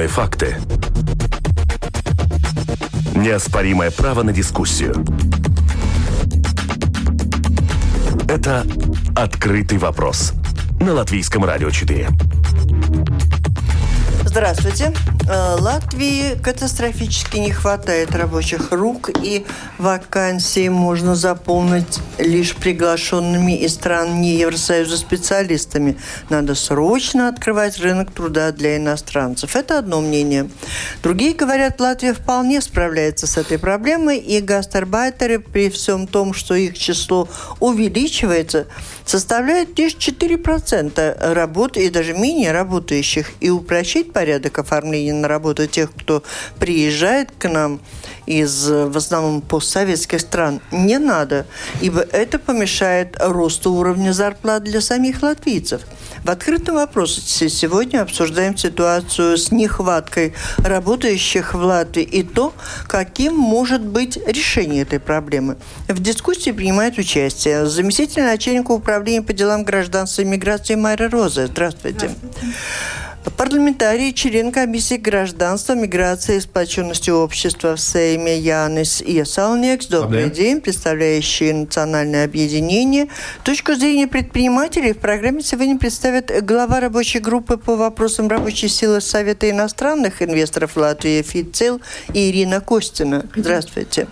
Объективные факты. Неоспоримое право на дискуссию. Это «Открытый вопрос» на Латвийском радио 4. Здравствуйте. Э, Латвии катастрофически не хватает рабочих рук, и вакансии можно заполнить лишь приглашенными из стран не Евросоюза специалистами. Надо срочно открывать рынок труда для иностранцев. Это одно мнение. Другие говорят, Латвия вполне справляется с этой проблемой, и гастарбайтеры при всем том, что их число увеличивается, составляют лишь 4% работ и даже менее работающих. И упрощить порядок оформления на работу тех, кто приезжает к нам из, в основном, постсоветских стран, не надо, ибо это помешает росту уровня зарплат для самих латвийцев. В открытом вопросе сегодня обсуждаем ситуацию с нехваткой работающих в Латвии и то, каким может быть решение этой проблемы. В дискуссии принимает участие заместитель начальника управления по делам гражданства и миграции Майра Роза. Здравствуйте. Здравствуйте. Парламентарий, член комиссии гражданства, миграции и сплоченности общества в Сейме Янис Иесалнекс. Добрый Добрый день, представляющий национальное объединение. Точку зрения предпринимателей в программе сегодня представят глава рабочей группы по вопросам рабочей силы Совета иностранных инвесторов Латвии ФИЦИЛ Ирина Костина. Здравствуйте.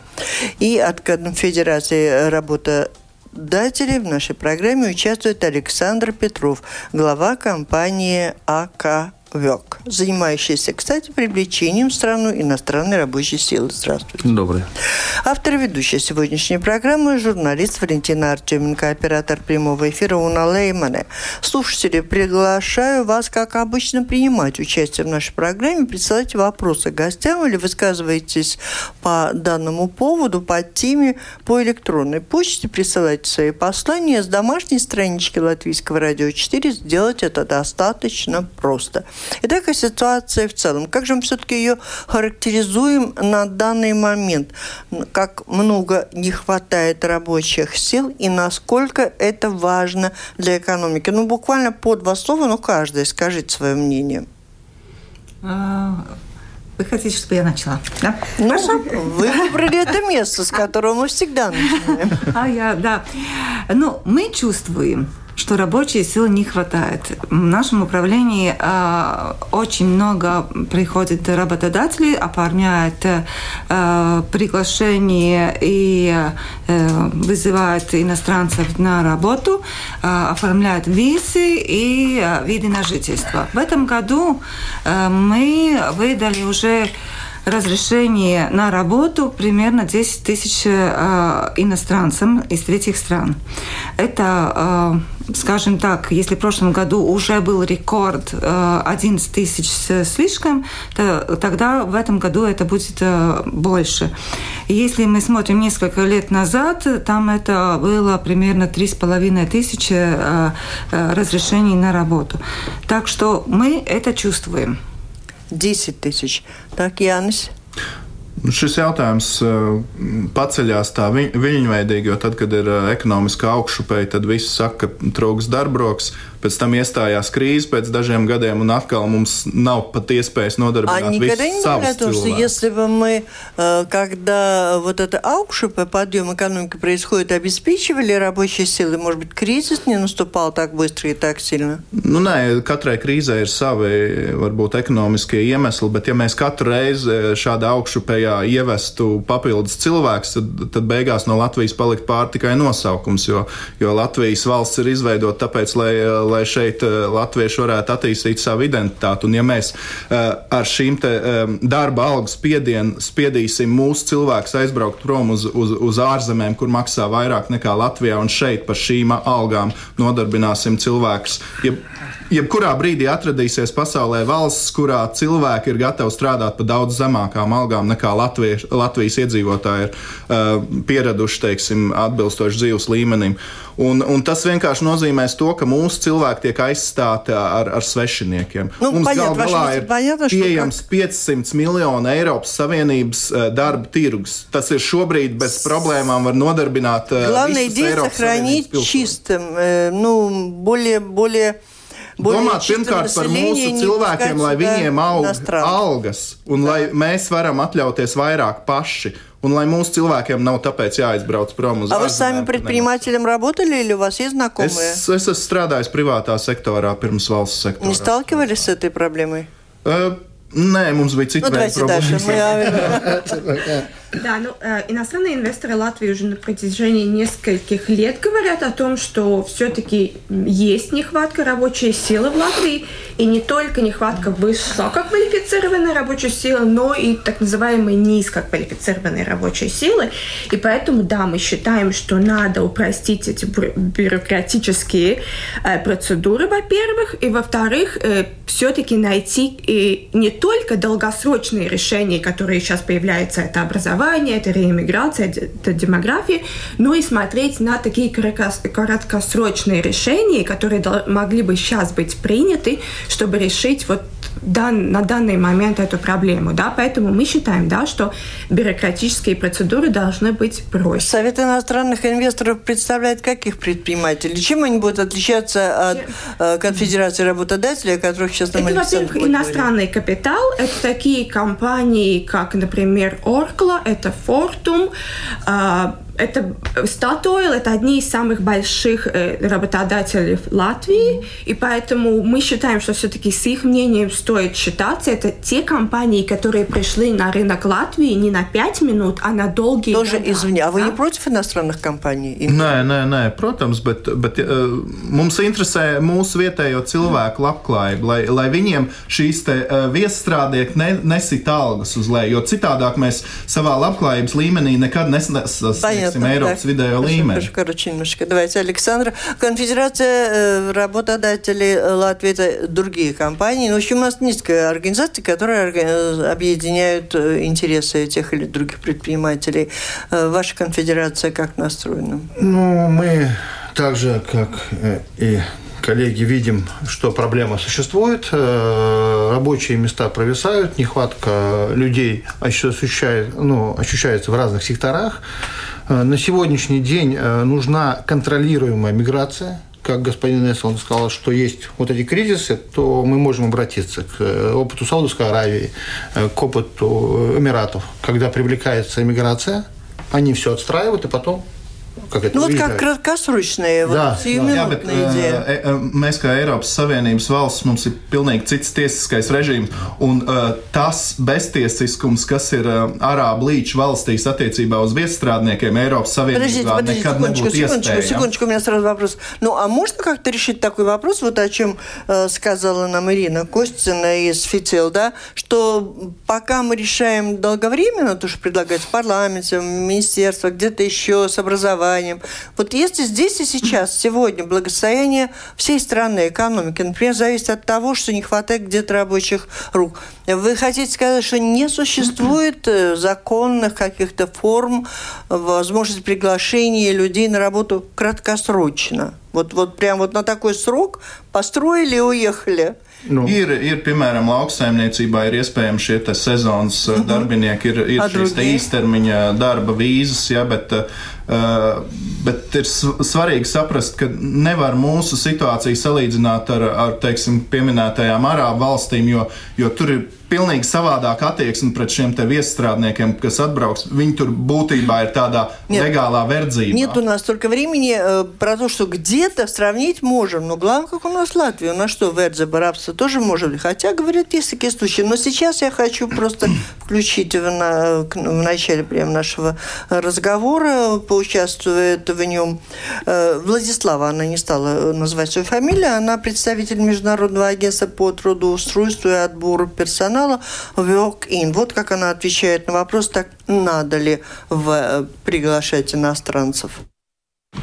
И от Конфедерации работа Дателей в нашей программе участвует Александр Петров, глава компании АК ВЕК, занимающийся, кстати, привлечением в страну иностранной рабочей силы. Здравствуйте. Добрый. Автор и ведущая сегодняшней программы – журналист Валентина Артеменко, оператор прямого эфира Уна Леймане. Слушатели, приглашаю вас, как обычно, принимать участие в нашей программе, присылать вопросы гостям или высказывайтесь по данному поводу, по теме, по электронной почте, присылайте свои послания с домашней странички Латвийского радио 4. Сделать это достаточно просто – Итак, о ситуации в целом. Как же мы все-таки ее характеризуем на данный момент? Как много не хватает рабочих сил и насколько это важно для экономики? Ну, буквально по два слова, но каждый скажите свое мнение. А, вы хотите, чтобы я начала? Да? Ну, Хорошо. Вы выбрали это место, с которого мы всегда начинаем. А я, да. Ну, мы чувствуем, что рабочей силы не хватает. В нашем управлении э, очень много приходит работодателей, оформляет э, приглашение и э, вызывает иностранцев на работу, э, оформляет визы и э, виды на жительство. В этом году э, мы выдали уже разрешение на работу примерно 10 тысяч э, иностранцам из третьих стран. Это, э, скажем так, если в прошлом году уже был рекорд э, 11 тысяч слишком, то тогда в этом году это будет э, больше. если мы смотрим несколько лет назад, там это было примерно 3,5 тысячи э, э, разрешений на работу. Так что мы это чувствуем. 10 tысяч. Так, Jānis? Nu, šis jautājums uh, paceļās tā vi, viļņveidīgi, jo tad, kad ir uh, ekonomiska augšupēja, tad visi saka, ka trūks darbroks Pēc там iestājās krīze pēc dažiem gadiem, un atkal mums nav pat iespējas нодarbинāt а никогда не говорят, что если бы мы, э, когда вот это аукшупе, подъем экономики происходит, обеспечивали рабочие силы, может быть, кризис не наступал так быстро и так сильно? Nu, nē, katrai krīzē ir savi, varbūt, ekonomiskie iemesli, bet ja mēs katru reizi šādā augšupējā ievestu papildus cilvēks, tad, tad beigās no Latvijas palikt pār tikai nosaukums, jo, jo Latvijas valsts ir izveidota tāpēc, lai lai šeit eh, latvieši varētu attīstīt savu identitāti. Un ja mēs eh, ar šīm te darba algas spiedienu spiedīsim mūsu cilvēkus aizbraukt prom uz, uz, uz ārzemēm, kur maksā vairāk nekā Latvijā, un šeit par šīm algām nodarbināsim cilvēkus. Ja, jebkurā brīdī atradīsies pasaulē valsts, kurā cilvēki ir gatavi strādāt par daudz zemākām algām nekā Latvijas, Latvijas iedzīvotāji ir uh, pieraduši, teiksim, atbilstoši dzīves līmenim. Un, un tas vienkārši nozīmēs to, ka mūsu cilvēki tiek aizstāti ar, ar svešiniekiem. Nu, Mums gal galā ir понятно, pieejams ka... 500 miljonu Eiropas Savienības uh, darba tirgus. Tas ir šobrīd bez проблемām var nodarbināt uh, Главное идея сохранить чистым, э, ну, более, более Domāt pirmkārt par mūsu cilvēkiem, lai viņiem aug algas un lai mēs varam atļauties vairāk paši. Un lai mūsu cilvēkiem nav tāpēc jāizbrauc prom uz А вы сами предпринимателем работали или у вас есть знакомые? Es, es esmu strādājis privātā sektorā pirms valsts sektora. Не сталкивались с этой проблемой? Uh, Nē, mums bija cita ну, problēma. Да, ну, э, иностранные инвесторы Латвии уже на протяжении нескольких лет говорят о том, что все-таки есть нехватка рабочей силы в Латвии, и не только нехватка высококвалифицированной рабочей силы, но и так называемой низкоквалифицированной рабочей силы. И поэтому, да, мы считаем, что надо упростить эти бюрократические э, процедуры, во-первых, и во-вторых, э, все-таки найти э, не только долгосрочные решения, которые сейчас появляются, это образование, образование, это реиммиграция, это демография, но и смотреть на такие краткосрочные решения, которые могли бы сейчас быть приняты, чтобы решить вот дан, на данный момент эту проблему. Да? Поэтому мы считаем, да, что бюрократические процедуры должны быть проще. Совет иностранных инвесторов представляет каких предпринимателей? Чем они будут отличаться от э, конфедерации работодателей, о которых сейчас нам Это, во-первых, иностранный капитал. Это такие компании, как, например, Orkla, это Fortum, э, это Statoil, это одни из самых больших э, работодателей Латвии, и поэтому мы считаем, что все-таки с их мнением стоит считаться. Это те компании, которые пришли на рынок Латвии не на 5 минут, а на долгие Тоже года. извини, а вы не против иностранных компаний? Nē, nē, nē, protams, bet, bet uh, mums interesē mūsu vietējo cilvēku labklājība, lai, lai viņiem šīs te uh, viesstrādnieki ne, nesit algas uz leju, jo citādāk mēs savā labklājības līmenī nekad nesasniegsim допустим, Европа видео līmeni. Короче, немножко. Давайте, Александр. Конфедерация э, работодателей Латвии – это другие компании. Но, в общем, у нас низкая организация, которая э, объединяет э, интересы тех или других предпринимателей. Ваша конфедерация как настроена? Ну, мы так же, как и коллеги, видим, что проблема существует, рабочие места провисают, нехватка людей ощущает, ну, ощущается в разных секторах. Э, на сегодняшний день э, нужна контролируемая миграция, как господин Эсселон сказал, что есть вот эти кризисы, то мы можем обратиться к э, опыту Саудовской Аравии, к опыту Эмиратов, когда привлекается иммиграция, они все отстраивают, и потом Как nu, kā kratkasručnie, jā, jā, bet, ideja. Uh, mēs kā Eiropas Savienības valsts, mums ir pilnīgi cits tiesiskais režīms, un uh, tas beztiesiskums, kas ir uh, Arābu līča valstīs attiecībā uz viesstrādniekiem, Eiropas Savienībā подождите, nekad секундочку, nebūtu секундочку, iespējams. Секундочку, у меня сразу вопрос. Ну, а можно как-то решить такой вопрос, вот о чем э, сказала нам Ирина Костина из ФИЦИЛ, да, что пока мы решаем долговременно, то, что предлагается в парламенте, в министерствах, где-то еще с образованием, образованием. Вот если здесь и сейчас, сегодня, благосостояние всей страны, экономики, например, зависит от того, что не хватает где-то рабочих рук. Вы хотите сказать, что не существует э, законных каких-то форм возможности приглашения людей на работу краткосрочно? Вот, вот прям вот на такой срок построили и уехали – Nu. Ir, ir, piemēram, lauksaimniecībā ir iespējams šie sezonas uh mhm. -huh. darbinieki, ir, ir šīs īstermiņa darba vīzas, ja, bet, uh, bet ir svarīgi saprast, ka nevar mūsu situāciju salīdzināt ar, ar teiksim, pieminētajām arābu valstīm, jo, jo tur ir pilnīgi savādāka attieksme pret šiem viesstrādniekiem, kas atbrauks. Viņi tur būtībā ir tādā Нет. легālā вердzība. Нет у нас только времени э, про то, что где-то сравнить можем. Но главное, как у нас Латвия. У нас что, вердзеба, рабство тоже может быть. Хотя, говорят, есть такие случаи. Но сейчас я хочу просто включить в, на, в начале прямо нашего разговора, поучаствует в нем э, Владислава, она не стала называть свою фамилию, она представитель Международного агентства по трудоустройству и отбору персонала канала Walk-in. Вот как она отвечает на вопрос, так надо ли в, э, приглашать иностранцев.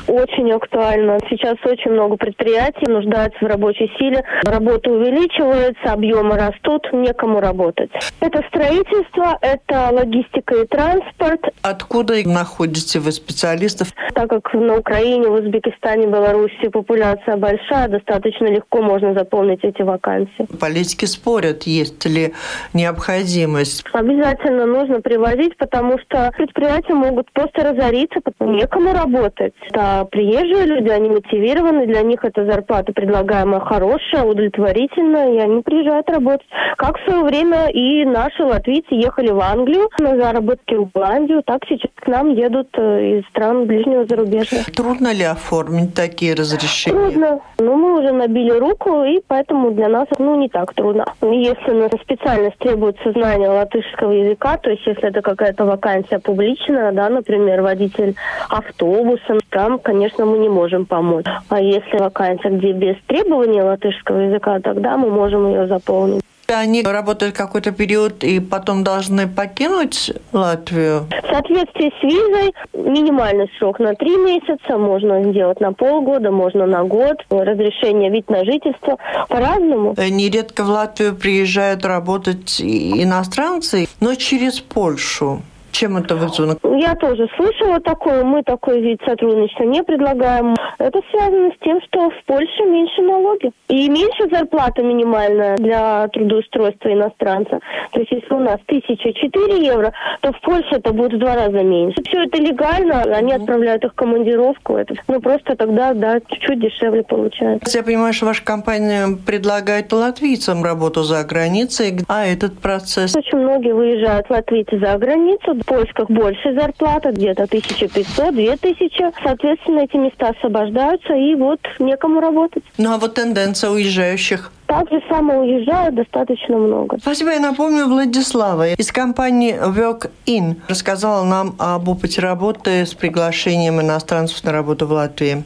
Очень актуально. Сейчас очень много предприятий нуждаются в рабочей силе. Работа увеличивается, объемы растут, некому работать. Это строительство, это логистика и транспорт. Откуда находите вы специалистов? Так как на Украине, в Узбекистане, Беларуси популяция большая, достаточно легко можно заполнить эти вакансии. Политики спорят, есть ли необходимость. Обязательно нужно привозить, потому что предприятия могут просто разориться, потому некому работать Это приезжие люди, они мотивированы, для них эта зарплата предлагаемая хорошая, удовлетворительная, и они приезжают работать. Как в свое время и наши латвийцы ехали в Англию на заработки в Голландию, так сейчас к нам едут э, из стран ближнего зарубежья. Трудно ли оформить такие разрешения? Трудно. Но мы уже набили руку, и поэтому для нас ну, не так трудно. Если на специальность требуется знание латышского языка, то есть если это какая-то вакансия публичная, да, например, водитель автобуса, там, конечно, мы не можем помочь. А если вакансия, где без требования латышского языка, тогда мы можем ее заполнить. Они работают какой-то период и потом должны покинуть Латвию? В соответствии с визой минимальный срок на три месяца, можно сделать на полгода, можно на год. Разрешение вид на жительство по-разному. Нередко в Латвию приезжают работать иностранцы, но через Польшу. Чем это вызвано? Я тоже слышала такое. Мы такой вид сотрудничества не предлагаем. Это связано с тем, что в Польше меньше налоги. И меньше зарплата минимальная для трудоустройства иностранца. То есть если у нас 1004 евро, то в Польше это будет в два раза меньше. Все это легально, они отправляют их в командировку. Это, ну просто тогда, да, чуть-чуть дешевле получается. Я понимаю, что ваша компания предлагает латвийцам работу за границей, а этот процесс? Очень многие выезжают латвийцы за границу, в поисках больше зарплата, где-то 1500-2000. Соответственно, эти места освобождаются, и вот некому работать. Ну а вот тенденция уезжающих? Так же самое уезжают достаточно много. Спасибо. Я напомню, Владислава из компании Work In рассказала нам об опыте работы с приглашением иностранцев на работу в Латвии.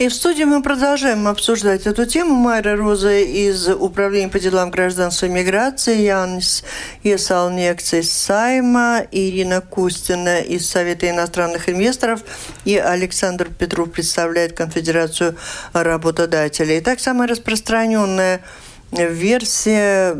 И в студии мы продолжаем обсуждать эту тему. Майра Роза из Управления по делам гражданства и миграции, Янис Есалнекц из Сайма, Ирина Кустина из Совета иностранных инвесторов и Александр Петров представляет Конфедерацию работодателей. Итак, самая распространенная версия,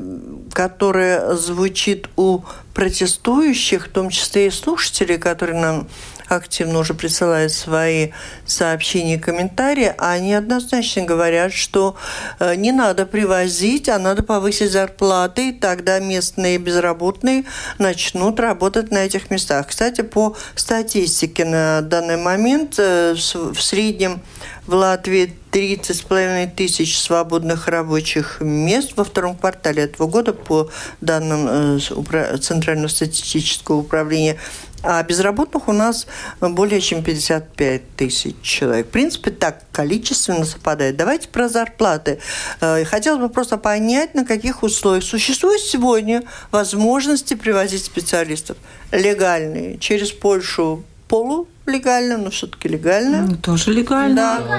которая звучит у протестующих, в том числе и слушателей, которые нам активно уже присылают свои сообщения и комментарии, они однозначно говорят, что э, не надо привозить, а надо повысить зарплаты, и тогда местные безработные начнут работать на этих местах. Кстати, по статистике на данный момент э, в среднем в Латвии 30,5 тысяч свободных рабочих мест во втором квартале этого года по данным э, Центрального статистического управления а безработных у нас более чем 55 тысяч человек. В принципе, так количественно совпадает. Давайте про зарплаты. Э, хотелось бы просто понять, на каких условиях существуют сегодня возможности привозить специалистов легальные через Польшу полу легально, но все-таки легально. Ну, тоже легально.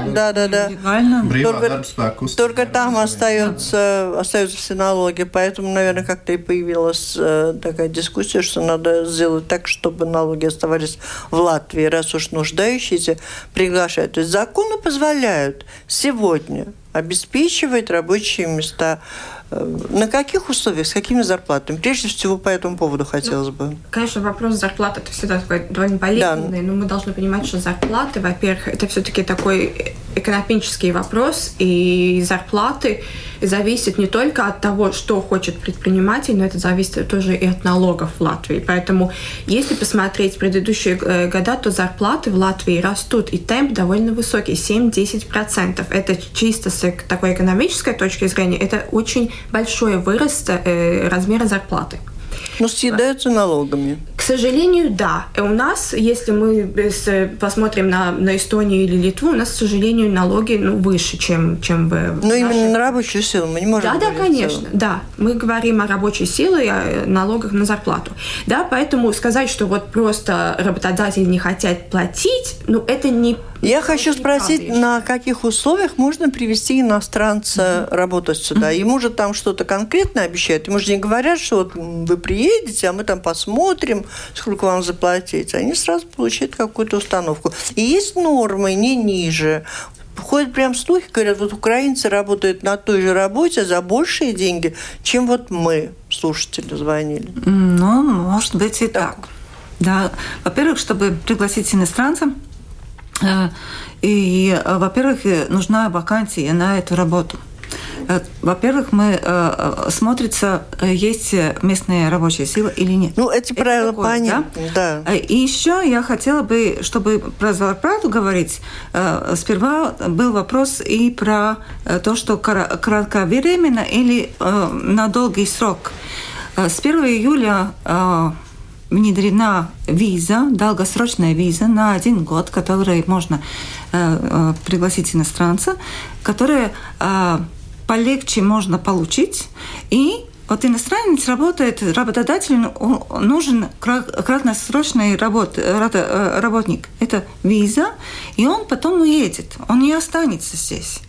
Да, да, да. да. Легально. Только, только там остается, остаются все налоги. Поэтому, наверное, как-то и появилась э, такая дискуссия, что надо сделать так, чтобы налоги оставались в Латвии, раз уж нуждающиеся приглашают. То есть законы позволяют сегодня обеспечивать рабочие места на каких условиях, с какими зарплатами? Прежде всего, по этому поводу хотелось ну, бы. Конечно, вопрос зарплаты это всегда такой довольно болезненный, да. но мы должны понимать, что зарплаты, во-первых, это все-таки такой экономический вопрос, и зарплаты зависят не только от того, что хочет предприниматель, но это зависит тоже и от налогов в Латвии. Поэтому, если посмотреть предыдущие э, года, то зарплаты в Латвии растут, и темп довольно высокий, 7-10%. Это чисто с такой экономической точки зрения, это очень большой вырост э, размера зарплаты. Но съедаются налогами. К сожалению, да. У нас, если мы посмотрим на, на Эстонию или Литву, у нас, к сожалению, налоги ну, выше, чем, чем в Но нашей... именно на рабочую силу мы не можем Да, да, конечно. Да, мы говорим о рабочей силе и о налогах на зарплату. Да, поэтому сказать, что вот просто работодатели не хотят платить, ну, это не я хочу спросить, на каких условиях можно привести иностранца работать сюда? Ему же там что-то конкретно обещают. Ему же не говорят, что вот вы приедете, а мы там посмотрим, сколько вам заплатить. Они сразу получают какую-то установку. И есть нормы не ниже. Ходят прям слухи, говорят, вот украинцы работают на той же работе за большие деньги, чем вот мы, слушатели, звонили. Ну, может быть и так. так. Да, во-первых, чтобы пригласить иностранца, и, во-первых, нужна вакансия на эту работу. Э, во-первых, мы э, смотрится, есть местная рабочая сила или нет. Ну, эти это правила такое, понятны, да? да. И еще я хотела бы, чтобы про зарплату говорить, сперва был вопрос и про то, что кратковременно или на долгий срок. С 1 июля внедрена виза, долгосрочная виза на один год, которой можно э, э, пригласить иностранца, которая э, полегче можно получить. И вот иностранец работает, работодателю нужен краткосрочный работ, э, работник. Это виза, и он потом уедет, он не останется здесь.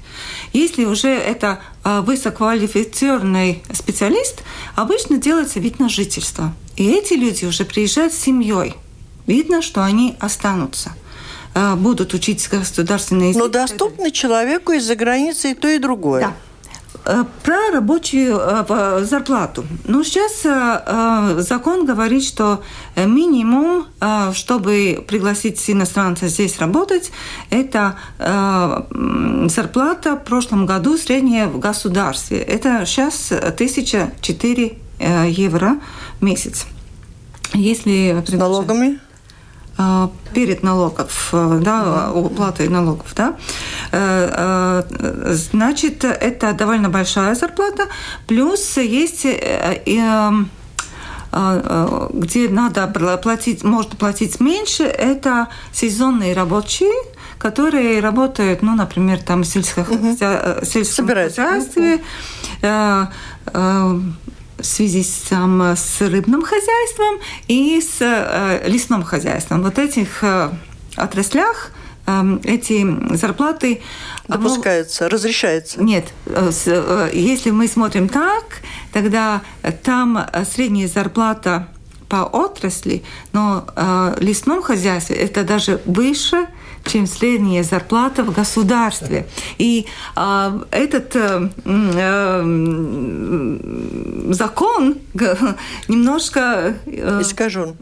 Если уже это э, высококвалифицированный специалист, обычно делается вид на жительство. И эти люди уже приезжают с семьей. Видно, что они останутся э, будут учить государственные языки. Но доступно человеку из-за границы и то, и другое. Да. Э, про рабочую э, зарплату. Ну, сейчас э, закон говорит, что минимум, чтобы пригласить иностранца здесь работать, это зарплата в прошлом году средняя в государстве. Это сейчас 1004 евро в месяц. Если С налогами? А, перед налогов, э, да, уплатой налогов, да, э, э, значит, это довольно большая зарплата, плюс есть где надо платить, можно платить меньше, это сезонные рабочие, которые работают, ну, например, там в сельском, угу. сельском хозяйстве, в связи с, там, с рыбным хозяйством и с э, лесным хозяйством. Вот этих э, отраслях э, эти зарплаты допускаются, разрешается. Нет, э, э, если мы смотрим так, тогда там средняя зарплата по отрасли, но э, лесном хозяйстве это даже выше, чем средняя зарплата в государстве. И э, этот э, э, закон немножко... Э, Искажен.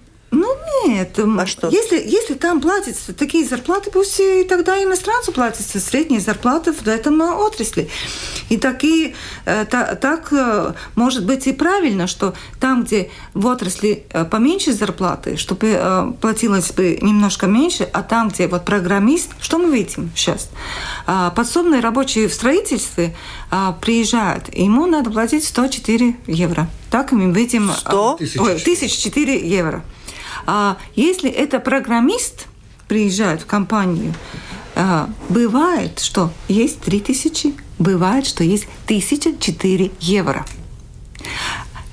Нет. А что? Если, если там платятся такие зарплаты, пусть и тогда иностранцу платятся средние зарплаты в этом отрасли. И такие, э, та, так э, может быть и правильно, что там, где в отрасли э, поменьше зарплаты, чтобы платилось бы немножко меньше, а там, где вот программист, что мы видим сейчас? А, подсобные рабочие в строительстве а, приезжают, ему надо платить 104 евро. Так мы видим... 100? 1004 евро. А если это программист приезжает в компанию, а, бывает, что есть 3000, бывает, что есть 1004 евро.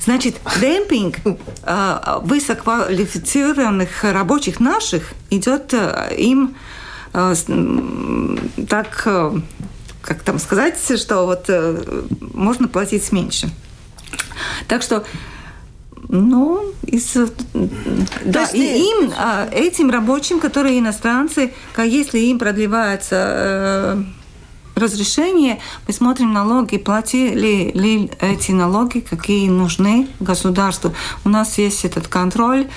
Значит, демпинг а, высококвалифицированных рабочих наших идет а, им так, как там сказать, что вот можно платить меньше. Так что ну, из, да, и им, а, этим рабочим, которые иностранцы, если им продлевается э, разрешение, мы смотрим налоги, платили ли эти налоги, какие нужны государству. У нас есть этот контроль.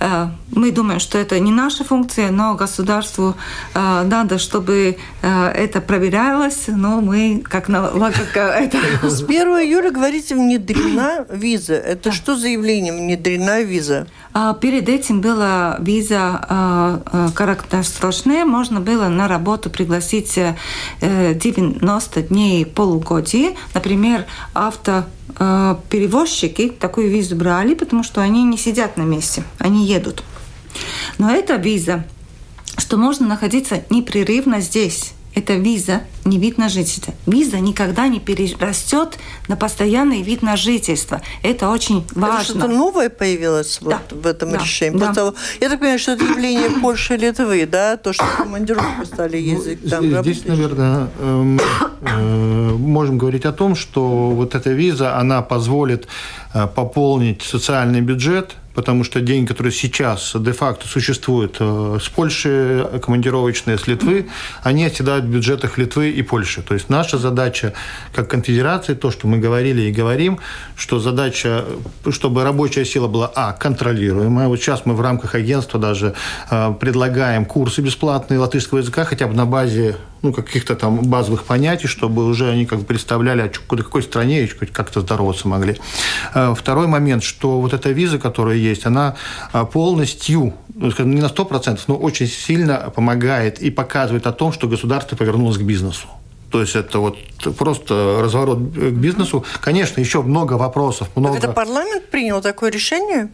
Э, мы думаем, что это не наша функция, но государству э, надо, чтобы э, это проверялось, но мы как налог... Это... С 1 июля, говорите, внедрена виза. Это что за явление внедрена виза? А перед этим была виза краткосрочная. Можно было на работу пригласить 90 дней полугодия. Например, авто Э, перевозчики такую визу брали, потому что они не сидят на месте, они едут. Но эта виза, что можно находиться непрерывно здесь. Это виза, не вид на жительство. Виза никогда не перерастет на постоянный вид на жительство. Это очень важно. Это что-то новое появилось да. вот в этом да. решении. Да. Того, я так понимаю, что это явление Польши и Литвы, да? То, что командировку стали ну, ездить ну, там. Здесь, наверное, э, э, можем говорить о том, что вот эта виза, она позволит э, пополнить социальный бюджет потому что деньги, которые сейчас де-факто существуют э, с Польши, командировочные с Литвы, они оседают в бюджетах Литвы и Польши. То есть наша задача как конфедерации, то, что мы говорили и говорим, что задача, чтобы рабочая сила была, а, контролируемая. Вот сейчас мы в рамках агентства даже э, предлагаем курсы бесплатные латышского языка, хотя бы на базе ну, каких-то там базовых понятий, чтобы уже они как бы представляли, о какой стране как-то здороваться могли. Э, второй момент, что вот эта виза, которая есть, она э, полностью, ну, скажем, не на 100%, но очень сильно помогает и показывает о том, что государство повернулось к бизнесу. То есть это вот просто разворот к бизнесу. Конечно, еще много вопросов. Много... Это парламент принял такое решение?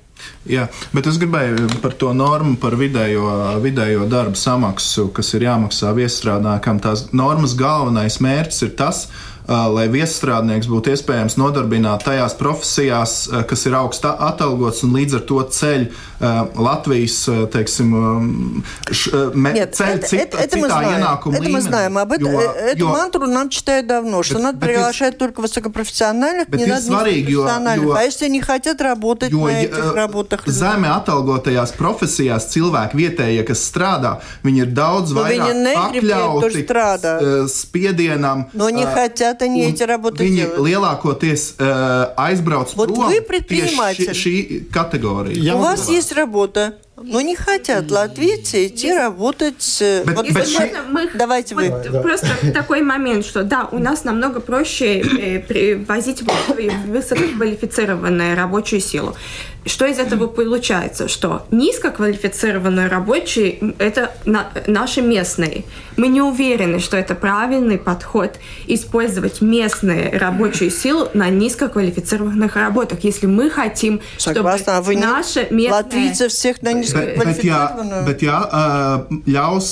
Jā, bet es gribēju par to normu, par vidējo, vidējo darbu samaksu, kas ir jāmaksā viestrādājumam. Tās normas galvenais mērķis ir tas, lai viestrādnieks būtu iespējams nodarbināt tajās profesijās, kas ir augstā atalgots un līdz ar to ceļ Латвijas, teiksim, me, Нет, цель это, цит, это, это мы знаем. Это līmeni, мы знаем. Об этом, jo, эту jo, мантру нам читают давно, что bet, надо приглашать только высокопрофессиональных, не надо низкопрофессиональных. Jo, а если они хотят работать jo, на этих работах? Zemi atalgotajās profesijās cilvēki vietējie, kas strādā, viņi ir daudz vairāk pakļauti spiedienam. Но не хотят они эти работы viņi делать. lielākoties aizbrauc вот prom вы предприниматель. tieši šī kategorija. У вас есть работа. Но не хотят латвийцы идти работать. Э, вот, but, but мы, Давайте вот вы. Просто такой момент, что да, у нас намного проще э, привозить в Латвию высококвалифицированную рабочую силу. Что из этого получается? Что низкоквалифицированные рабочие – это на, наши местные. Мы не уверены, что это правильный подход использовать местные рабочую силу на низкоквалифицированных работах, если мы хотим, Согласна, чтобы а вы наши местные... Латвийцы всех на nizkvalificēti. Bet, ja, bet ja ļaus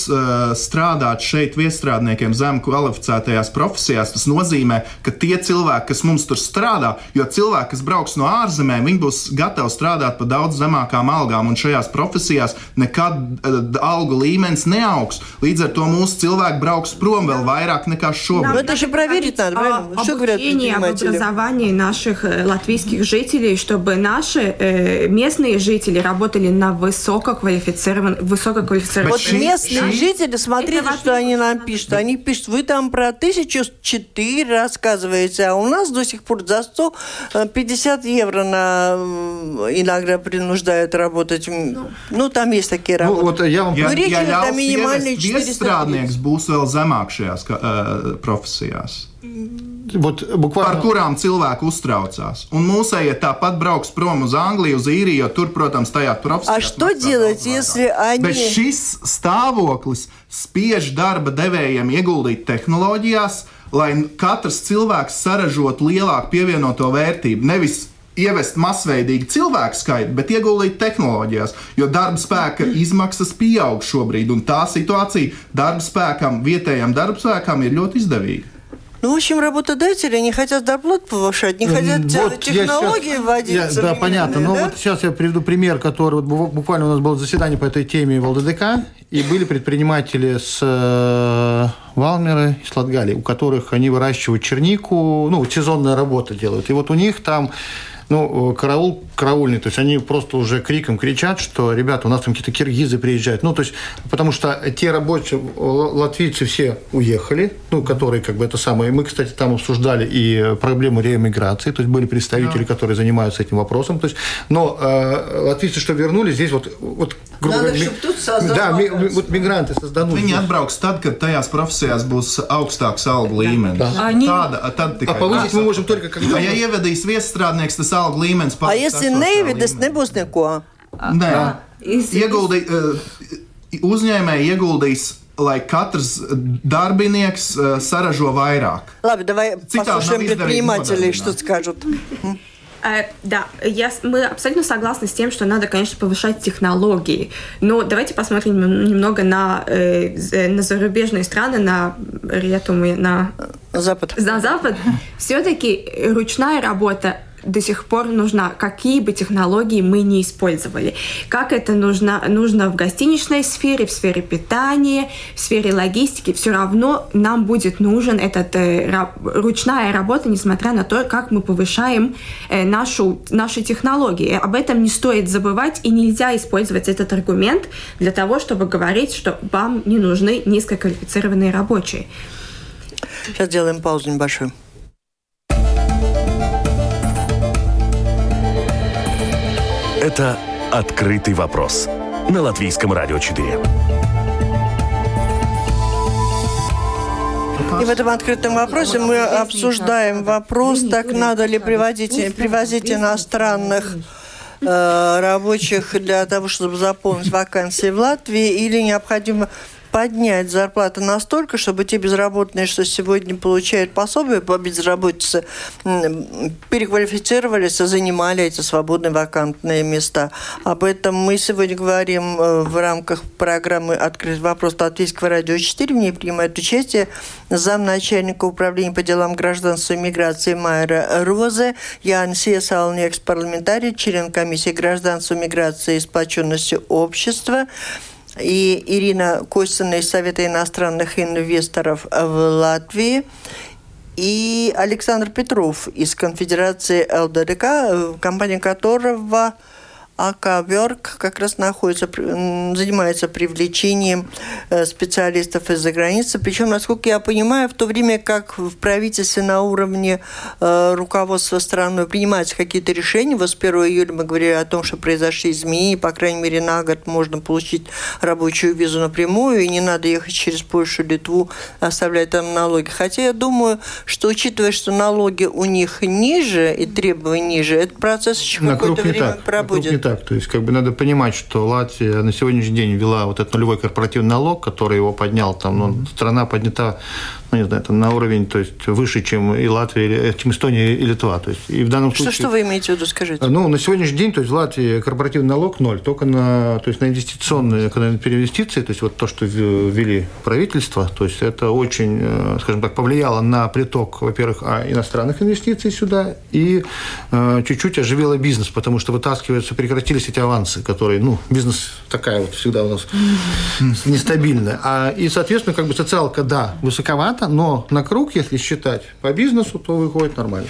strādāt šeit viestrādniekiem zem kvalificētajās profesijās, tas nozīmē, ka tie cilvēki, kas mums tur strādā, jo cilvēki, kas brauks no ārzemēm, viņi būs gatavi strādāt par daudz zemākām algām, un šajās profesijās nekad uh, algu līmenis neaugs. Līdz ar to mūsu cilvēki brauks prom vēl vairāk nekā шобль. Но это же проверить надо, правильно? Что говорят образование наших латвийских жителей, чтобы наши э, местные жители работали на высококвалифицированных высококвалифицированных. Вот местные жители, смотрите, что они нам пишут. Они пишут, вы там про 1004 рассказываете, а у нас до сих пор за 150 евро на иногда принуждают работать. Ну, ну там есть такие работы. Ну, вот я вам... Nu, ja, ja ļaus ieviest viestrādnieks būs vēl zemāk šajās uh, profesijās. Вот, bukvalno... Par kurām cilvēki uztraucās. Un mūsējie tāpat brauks prom uz Angliju, uz īriju, jo tur, protams, tajā profesijā. А что делать, если они... Bet šis stāvoklis spiež darba devējiem ieguldīt tehnoloģijās, lai katrs cilvēks saražotu lielāku pievienoto vērtību. Nevis ievest masveidīgi cilvēku skaitu, bet ieguldīt tehnoloģijās, jo darba spēka izmaksas pieaug šobrīd, un tā situācija darba spēkam, vietējam darba spēkam ir ļoti izdevīga. Ну, в общем, работодатели не хотят зарплату повышать, не хотят вот технологии сейчас, вводить. Я, да, понятно. Да? Но вот сейчас я приведу пример, который вот буквально у нас было заседание по этой теме в ЛДДК, и были предприниматели с э, Валмеры и с Латгали, у которых они выращивают чернику, ну, сезонная работа делают. И вот у них там ну, караул караульный, то есть они просто уже криком кричат, что, ребята, у нас там какие-то киргизы приезжают. Ну, то есть, потому что те рабочие, латвийцы все уехали, ну, которые как бы это самое. Мы, кстати, там обсуждали и проблему реэмиграции, то есть были представители, да. которые занимаются этим вопросом. То есть, но э, латвийцы, что вернулись, здесь вот, вот грубо говоря, ми, да, ми, вот migranti sazdanuši. Viņi atbrauks tad, kad tajās profesijās būs augstāks algu līmenis. Да. Они... Tāda, tad tikai. А повысить мы можем только когда... А ja ievedīs viestrādnieks, tas algu līmenis paliks. А если neievedis, nebūs neko. Nē, ieguldī, uzņēmēji ieguldīs lai katrs дarbinieks саражо vairāk. Labi, давай послушаем предпринимателей, что скажут. Э, да, я, мы абсолютно согласны с тем, что надо, конечно, повышать технологии. Но давайте посмотрим немного на, э, на зарубежные страны, на Ретум и на Запад. На Запад. Все-таки ручная работа до сих пор нужна, какие бы технологии мы не использовали. Как это нужно, нужно в гостиничной сфере, в сфере питания, в сфере логистики, все равно нам будет нужен этот э, ручная работа, несмотря на то, как мы повышаем э, нашу, наши технологии. Об этом не стоит забывать, и нельзя использовать этот аргумент для того, чтобы говорить, что вам не нужны низкоквалифицированные рабочие. Сейчас делаем паузу небольшую. Это «Открытый вопрос» на Латвийском радио 4. И в этом открытом вопросе мы обсуждаем вопрос, так надо ли приводить, привозить иностранных э, рабочих для того, чтобы заполнить вакансии в Латвии, или необходимо поднять зарплаты настолько, чтобы те безработные, что сегодня получают пособие по безработице, переквалифицировались и занимали эти свободные вакантные места. Об этом мы сегодня говорим э, в рамках программы «Открытый вопрос» Латвийского радио 4. В ней принимает участие замначальника управления по делам гражданства и миграции Майра Розе, Янис Есалнекс, парламентарий, член комиссии гражданства, миграции и сплоченности общества, и Ирина Костина из Совета иностранных инвесторов в Латвии, и Александр Петров из Конфедерации ЛДДК, компания которого АК Верк как раз находится, занимается привлечением э, специалистов из-за границы. Причем, насколько я понимаю, в то время как в правительстве на уровне э, руководства страны принимаются какие-то решения, вот с 1 июля мы говорили о том, что произошли изменения, по крайней мере, на год можно получить рабочую визу напрямую, и не надо ехать через Польшу, Литву, оставлять там налоги. Хотя я думаю, что учитывая, что налоги у них ниже и требования ниже, этот процесс еще какое-то время так. пробудет так. То есть, как бы надо понимать, что Латвия на сегодняшний день ввела вот этот нулевой корпоративный налог, который его поднял. Там, ну, страна поднята ну, не знаю, там, на уровень, то есть выше, чем и Латвия, э, чем Эстония и Литва. То есть, и в данном что, случае... Что вы имеете в виду, скажите? Ну, на сегодняшний день, то есть в Латвии корпоративный налог ноль, только на, то есть на инвестиционные, когда на переинвестиции, то есть вот то, что ввели правительство, то есть это очень, э, скажем так, повлияло на приток, во-первых, а, иностранных инвестиций сюда и э, чуть-чуть оживило бизнес, потому что вытаскиваются, прекратились эти авансы, которые, ну, бизнес такая вот всегда у нас нестабильная. А, и, соответственно, как бы социалка, да, высоковата, но на круг, если считать по бизнесу, то выходит нормально.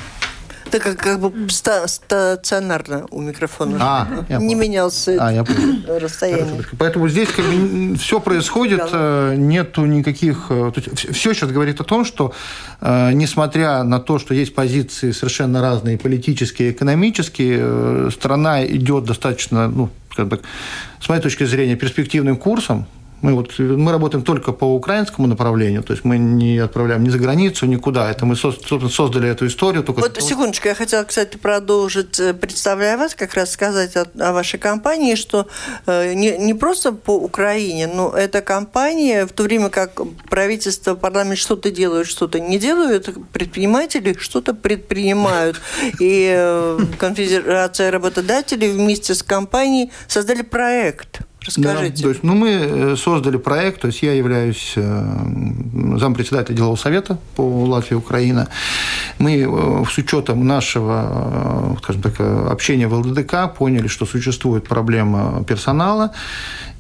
Так как, как бы ста стационарно у микрофона. А, не менялся а, я понял. расстояние. Поэтому здесь как бы все происходит, э, нету никаких... Э, все сейчас говорит о том, что э, несмотря на то, что есть позиции совершенно разные, политические, экономические, страна идет достаточно, ну, скажем так, с моей точки зрения, перспективным курсом, мы, вот, мы работаем только по украинскому направлению, то есть мы не отправляем ни за границу, никуда. Это мы создали эту историю. Только вот секундочку, я хотела, кстати, продолжить, э, представляя вас, как раз сказать о, о вашей компании, что э, не, не просто по Украине, но эта компания, в то время как правительство, парламент что-то делают, что-то не делают, предприниматели что-то предпринимают. И э, конфедерация работодателей вместе с компанией создали проект – Расскажите. Да, то есть, ну, мы э, создали проект, то есть я являюсь э, зампредседателя делового совета по Латвии Украина. Мы э, с учетом нашего, скажем так, общения в ЛДДК поняли, что существует проблема персонала,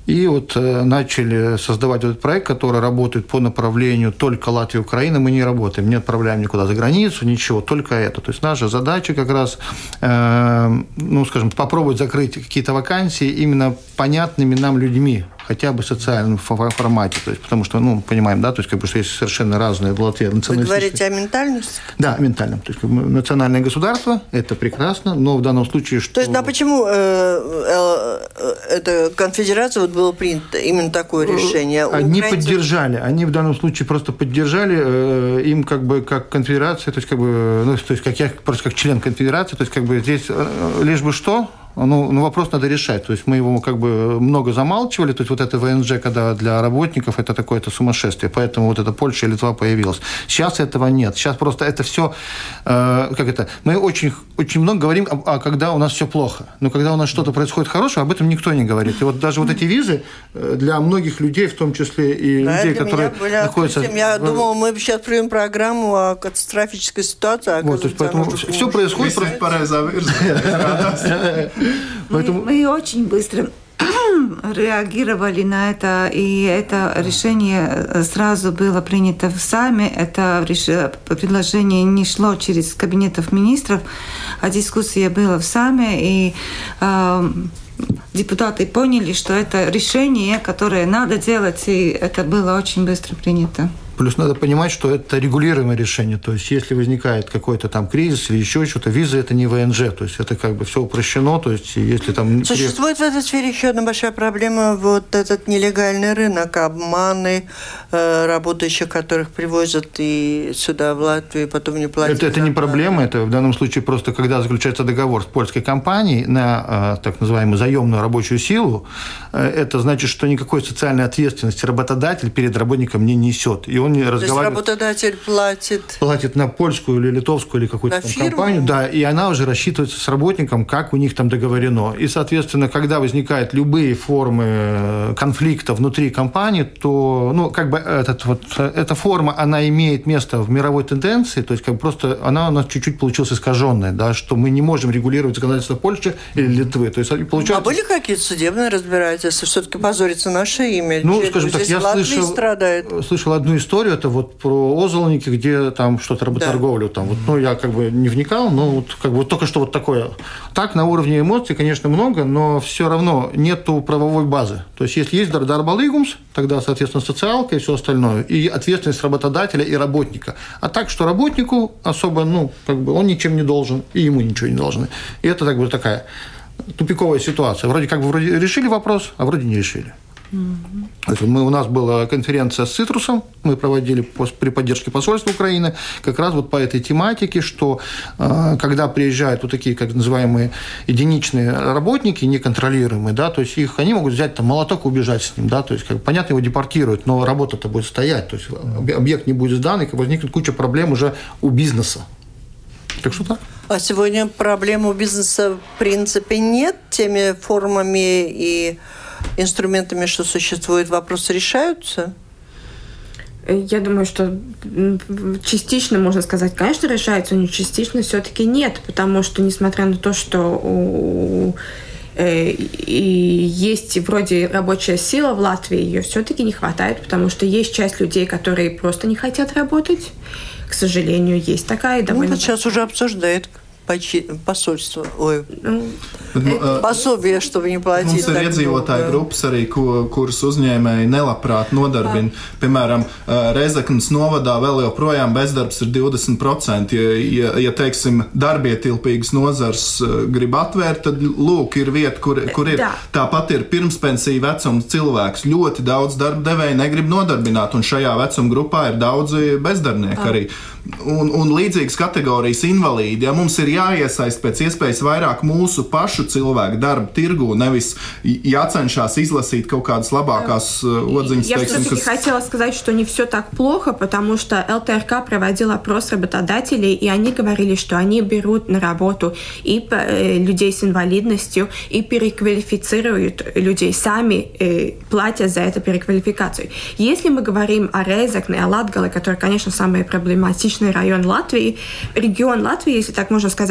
и вот э, начали создавать этот проект, который работает по направлению только Латвия и Украина. Мы не работаем, не отправляем никуда за границу, ничего, только это. То есть наша задача как раз, э, ну, скажем, попробовать закрыть какие-то вакансии именно понятными нам людьми, хотя бы социальном формате, то есть, потому что, ну, понимаем, да, то есть, как бы, что есть совершенно разные в Латвии Вы говорите о ментальности? Да, о ментальном. То есть, как бы, национальное государство – это прекрасно, но в данном случае, что… То есть, да, почему э, э, эта конфедерация, вот было принято именно такое решение? Они украинцев... поддержали, они в данном случае просто поддержали, э, им как бы, как конфедерация, то есть, как бы, ну, то есть, как я просто как член конфедерации, то есть, как бы, здесь э, лишь бы что, ну, ну, вопрос надо решать. То есть мы его как бы много замалчивали. То есть вот это ВНЖ, когда для работников, это такое-то сумасшествие. Поэтому вот эта Польша и Литва появилась. Сейчас этого нет. Сейчас просто это все, э, как это, мы очень, очень много говорим, а, а когда у нас все плохо. Но когда у нас что-то происходит хорошее, об этом никто не говорит. И вот даже вот эти визы э, для многих людей, в том числе и да, людей, которые были находятся... Я в... думал, мы сейчас примем программу о катастрофической ситуации. А вот, то есть, поэтому все происходит... Просто... Поэтому... Мы, мы очень быстро реагировали на это, и это решение сразу было принято в САМе. Это предложение не шло через кабинетов министров, а дискуссия была в САМе, и э, депутаты поняли, что это решение, которое надо делать, и это было очень быстро принято. Плюс надо понимать, что это регулируемое решение. То есть, если возникает какой-то там кризис или еще что-то, виза это не ВНЖ. То есть, это как бы все упрощено. То есть, если там... Существует в этой сфере еще одна большая проблема. Вот этот нелегальный рынок, обманы э, работающих, которых привозят и сюда, в Латвию, и потом не платят. Это, это не проблема. Это в данном случае просто, когда заключается договор с польской компанией на э, так называемую заемную рабочую силу, э, это значит, что никакой социальной ответственности работодатель перед работником не несет. И он не разговаривает. Работодатель платит... Платит на польскую или литовскую или какую-то там компанию. Да, и она уже рассчитывается с работником, как у них там договорено. И, соответственно, когда возникают любые формы э, конфликта внутри компании, то, ну, как бы этот вот, эта форма, она имеет место в мировой тенденции, то есть как бы просто она у нас чуть-чуть получилась искаженная, да, что мы не можем регулировать законодательство Польши или Литвы. То есть, получается... А были какие-то судебные разбирательства? Все-таки позорится наше имя? Ну, скажем так, я слышал, страдает. слышал одну историю, историю, это вот про Озолники, где там что-то работорговлю. Да. Там, вот, ну, я как бы не вникал, но вот, как бы только что вот такое. Так, на уровне эмоций, конечно, много, но все равно нету правовой базы. То есть, если есть дарбалыгумс, тогда, соответственно, социалка и все остальное, и ответственность работодателя и работника. А так, что работнику особо, ну, как бы он ничем не должен, и ему ничего не должны. И это как бы такая тупиковая ситуация. Вроде как бы вроде решили вопрос, а вроде не решили. Мы, у нас была конференция с Цитрусом, мы проводили при поддержке посольства Украины, как раз вот по этой тематике, что э, когда приезжают вот такие, как называемые, единичные работники, неконтролируемые, да, то есть их, они могут взять там молоток и убежать с ним, да, то есть, как, понятно, его депортируют, но работа-то будет стоять, то есть объект не будет сдан, и возникнет куча проблем уже у бизнеса. Так что так. А сегодня проблем у бизнеса в принципе нет теми формами и инструментами, что существует, вопросы решаются? Я думаю, что частично, можно сказать, конечно, решаются, но частично все-таки нет, потому что, несмотря на то, что у э, и есть вроде рабочая сила в Латвии, ее все-таки не хватает, потому что есть часть людей, которые просто не хотят работать. К сожалению, есть такая довольно... Ну, вот сейчас уже обсуждают посольство, ой, nu, пособие, чтобы не платīt. Mums ir iedzīvotāju grupas arī, ko, kuras uzņēmēji nelabprāt nodarbina. Jā. Piemēram, Rezeknas novadā vēl joprojām bezdarbs ir 20%. Ja, ja, ja teiksim, darbietilpīgas nozars grib atvērt, tad lūk, ir vieta, kur, kur ir. Tā. Tāpat ir pirmspensija vecuma cilvēks. Ļoti daudz darba devēja negrib nodarbināt, un šajā vecuma grupā ir daudzi bezdarbnieki arī. Un, un līdzīgas kategorijas invalīdi, ja mums ir jāiesaist pēc iespējas vairāk mūsu pašu cilvēku darba tirgu, nevis jācenšas изласить kaut kādas labāкās отзывы. Я все-таки kas... хотела сказать, что не все так плохо, потому что ЛТРК проводил опрос работодателей, и они говорили, что они берут на работу и э, людей с инвалидностью, и переквалифицируют людей сами, э, платя за эту переквалификацию. Если мы говорим о Резекне, о Латгале, который, конечно, самый проблематичный, район Латвии, регион Латвии, если так можно сказать,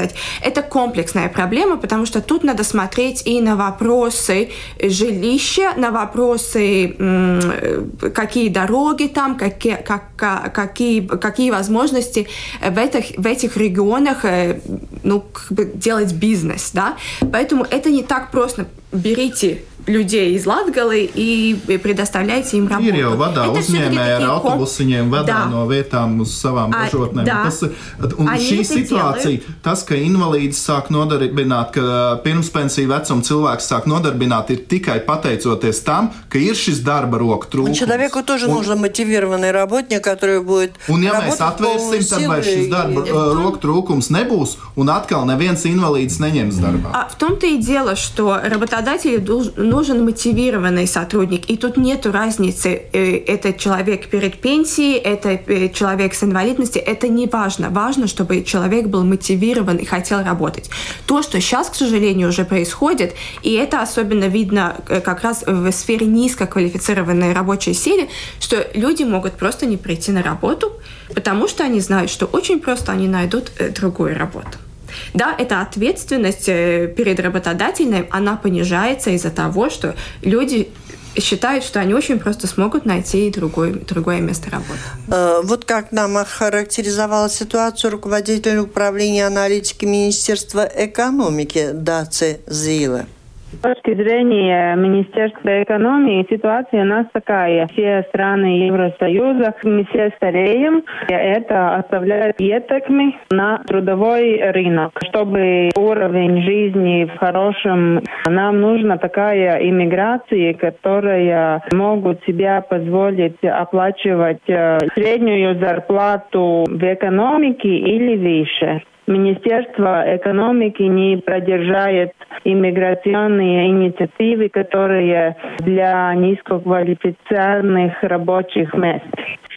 это комплексная проблема, потому что тут надо смотреть и на вопросы жилища, на вопросы, какие дороги там, какие, как, какие, какие возможности в этих, в этих регионах э, ну, как бы делать бизнес. Да? Поэтому это не так просто берите людей из Латгалы и предоставляйте им работу. Ir jau vadā Это всё-таки uzņēmēji ar такие ком- autobusiņiem vadā Да. no vietām uz savām А, ražotnēm. да. Tas, un Они šī это situācija, tas, ka invalīds sāk nodarbināt, ka pirmspensiju vecuma cilvēks sāk nodarbināt, ir tikai pateicoties tam, ka ir šis darba roku Ну, trūkums. Человеку тоже Un- нужен мотивированный работник, который будет Un, ja mēs работать в полную atvērsim, tad силу vairs šis и- darba и- uh, roku trūkums nebūs, un atkal neviens invalīds neņems darbā. А в том-то и дело, что работодателю нужен мотивированный сотрудник, и тут нет разницы, э, это человек перед пенсией, это э, человек с инвалидностью, это не важно. Важно, чтобы человек был мотивирован и хотел работать. То, что сейчас, к сожалению, уже происходит, и это особенно видно э, как раз в сфере низкоквалифицированной рабочей силы, что люди могут просто не прийти на работу, потому что они знают, что очень просто они найдут другую работу. Да, эта ответственность э, перед работодателем, она понижается из-за того, что люди считают, что они очень просто смогут найти другое, другое место работы. Э, Вот как нам охарактеризовала ситуацию руководитель управления аналитики Министерства экономики Даци Зиле. С точки зрения Министерства экономии ситуация у нас такая. Все страны Евросоюза, мы все стареем, и это оставляет етокми на трудовой рынок. Чтобы уровень жизни в хорошем, нам нужна такая иммиграция, которая могут себя позволить оплачивать э, среднюю зарплату в экономике или выше. Министерство экономики не продержает иммиграционные инициативы, которые для низкоквалифицированных рабочих мест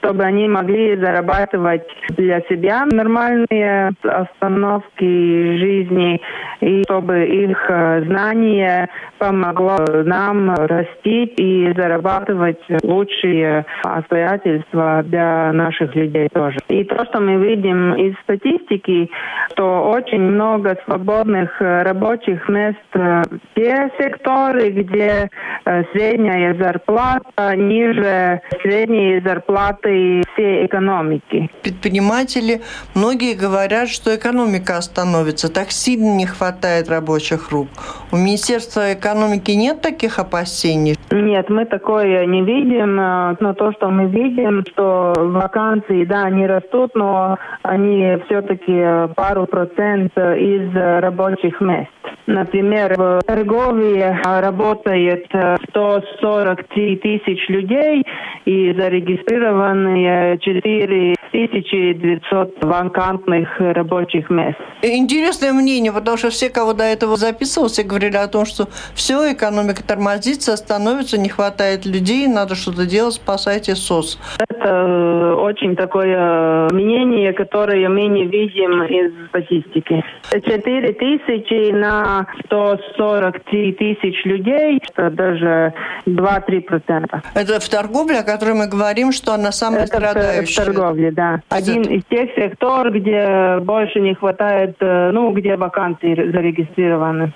чтобы они могли зарабатывать для себя нормальные остановки жизни, и чтобы их э, знание помогло нам расти и зарабатывать лучшие обстоятельства для наших людей тоже. И то, что мы видим из статистики, что очень много свободных э, рабочих мест э, в те секторы, где э, средняя зарплата ниже средней зарплаты всей экономики. Предприниматели, многие говорят, что экономика остановится. Так сильно не хватает рабочих рук. У Министерства экономики нет таких опасений? Нет, мы такое не видим. Но то, что мы видим, что вакансии, да, они растут, но они все-таки paru procent iz eh, rabočih mesta. Например, в торговле работает э, 143 тысяч людей и зарегистрированы 4900 вакантных рабочих мест. Интересное мнение, потому что все, кого до этого записывал, все говорили о том, что все, экономика тормозится, становится, не хватает людей, надо что-то делать, спасайте СОС. Это э, очень такое мнение, которое мы не видим из статистики. 4 тысячи на 143 тысяч людей, это даже 2-3 процента. Это в торговле, о которой мы говорим, что она самая Это в, в страдающая. торговле, да. Один из тех секторов, где больше не хватает, э, ну, где вакансии зарегистрированы.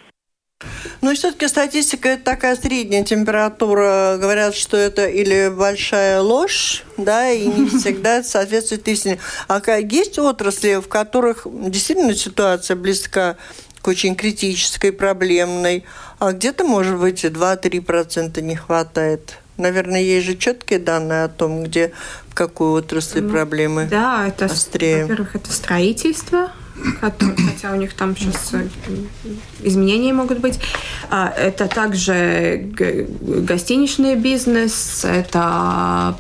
Ну все-таки статистика это такая средняя температура. Говорят, что это или большая ложь, да, и не всегда соответствует истине. А есть отрасли, в которых действительно ситуация близка к очень критической, проблемной, а где-то, может быть, 2-3% не хватает. Наверное, есть же четкие данные о том, где, в какой отрасли проблемы. Да, это, острее. во-первых, это строительство, которое- хотя у них там сейчас изменения могут быть. А, Это также гостиничный бизнес, это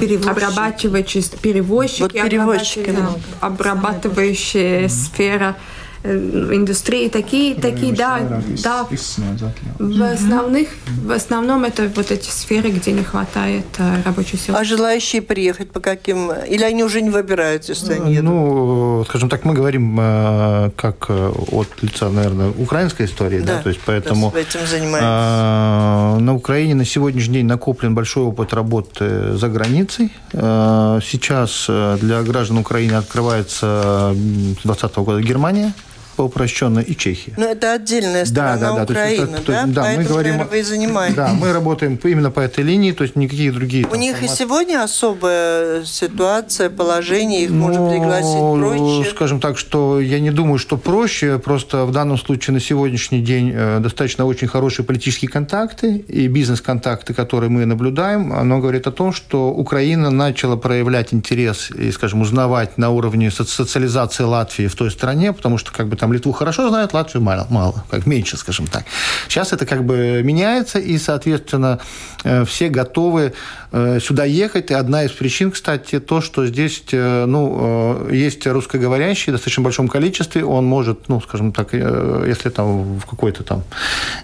перевозчики. обрабатывающие перевозчики, Вот перевозчики обрабатывающая сфера э, индустрии, такие, такие, да, да, в основных, в основном это вот эти сферы, где не хватает э, рабочей силы. А желающие приехать по каким... Или они уже не выбирают, если они едут? Ну, скажем так, мы говорим э, как э, от лица, наверное, украинской истории, да, Да, то есть поэтому вы этим занимаетесь. э, на Украине на сегодняшний день накоплен большой опыт работы за границей. Э, Сейчас э, для граждан Украины открывается с 2020 года Германия. По упрощенной, и Чехия. Но это отдельная страна да, да, Украина, то есть, да? То, да, Поэтому, мы говорим, наверное, вы и занимаетесь. Да, мы работаем именно по этой линии, то есть никакие другие... У них форматы. и сегодня особая ситуация, положение, их ну, можно пригласить проще? Скажем так, что я не думаю, что проще, просто в данном случае на сегодняшний день э, достаточно очень хорошие политические контакты и бизнес-контакты, которые мы наблюдаем, оно говорит о том, что Украина начала проявлять интерес и, скажем, узнавать на уровне социализации Латвии в той стране, потому что как бы там Литву хорошо знают, Латвию мало, мало как меньше, скажем так. Сейчас это как бы меняется, и, соответственно, э, все готовы э, сюда ехать. И одна из причин, кстати, то, что здесь э, ну, есть русскоговорящие в достаточно большом количестве. Он может, ну, скажем так, если там в какой-то там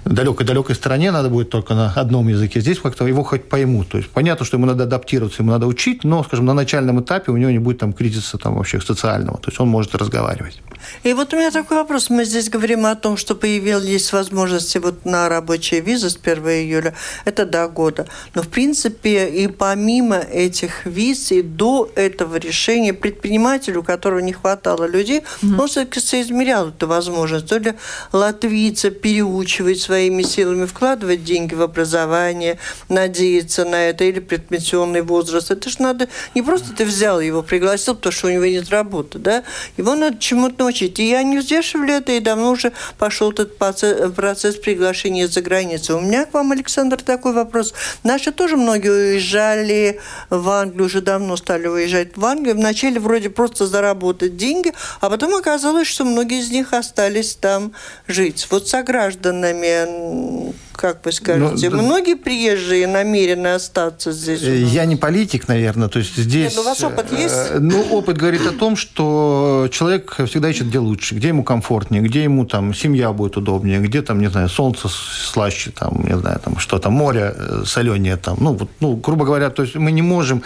далекой-далекой стране надо будет только на одном языке, здесь как-то его хоть поймут. То есть понятно, что ему надо адаптироваться, ему надо учить, но, скажем, на начальном этапе у него не будет там кризиса там вообще социального. То есть он может разговаривать. И вот у меня такой вопрос. Мы здесь говорим о том, что появились возможности вот на рабочие визы с 1 июля. Это до года. Но, в принципе, и помимо этих виз, и до этого решения предпринимателю, у которого не хватало людей, mm-hmm. он все-таки соизмерял эту возможность. То ли латвийца переучивать своими силами, вкладывать деньги в образование, надеяться на это, или предпенсионный возраст. Это же надо... Не просто ты взял его, пригласил, потому что у него нет работы, да? Его надо чему-то научить. И я не взвешивали это, и давно уже пошел этот процесс приглашения за границу. У меня к вам, Александр, такой вопрос. Наши тоже многие уезжали в Англию, уже давно стали уезжать в Англию. Вначале вроде просто заработать деньги, а потом оказалось, что многие из них остались там жить. Вот согражданами как вы скажете, ну, многие приезжие намерены остаться здесь? Я не политик, наверное, то есть здесь... Нет, ну, у вас опыт есть? Э, ну, опыт говорит о том, что человек всегда ищет, где лучше, где ему комфортнее, где ему там семья будет удобнее, где там, не знаю, солнце слаще, там, не знаю, там что там, море э, соленее, там, ну, вот, ну, грубо говоря, то есть мы не можем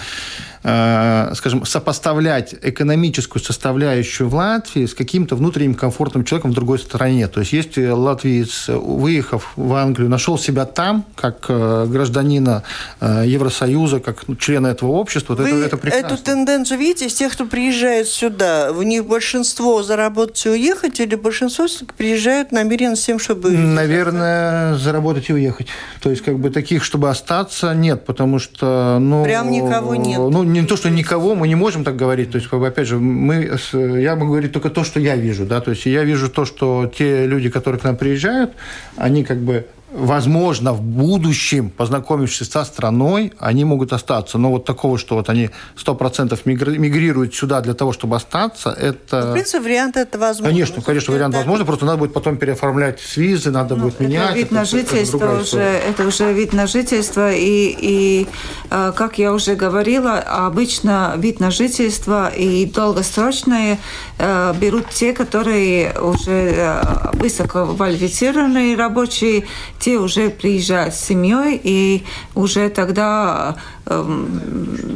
Э, скажем, сопоставлять экономическую составляющую в Латвии с каким-то внутренним комфортным человеком в другой стране. То есть, если латвиец, выехав в Англию, нашел себя там, как э, гражданина э, Евросоюза, как члена этого общества, то Вы это, это прекрасно. эту тенденцию видите из тех, кто приезжает сюда? У них большинство заработать и уехать, или большинство приезжают намеренно с тем, чтобы... Наверное, заработать и уехать. То есть, как бы таких, чтобы остаться, нет, потому что... Ну, Прям никого нет. Ну, не то, что никого, мы не можем так говорить. То есть, опять же, мы, я могу говорить только то, что я вижу. Да? То есть, я вижу то, что те люди, которые к нам приезжают, они как бы возможно, в будущем, познакомившись со страной, они могут остаться. Но вот такого, что вот они 100% мигрируют сюда для того, чтобы остаться, это... Ну, в принципе, вариант это возможно. Конечно, конечно, вариант это... возможно, просто надо будет потом переоформлять с визы, надо ну, будет это менять. Вид на жительство это уже, это уже вид на жительство, и, и э, как я уже говорила, обычно вид на жительство и долгосрочные э, берут те, которые уже э, высококвалифицированные рабочие, те уже приезжают с семьей, и уже тогда э,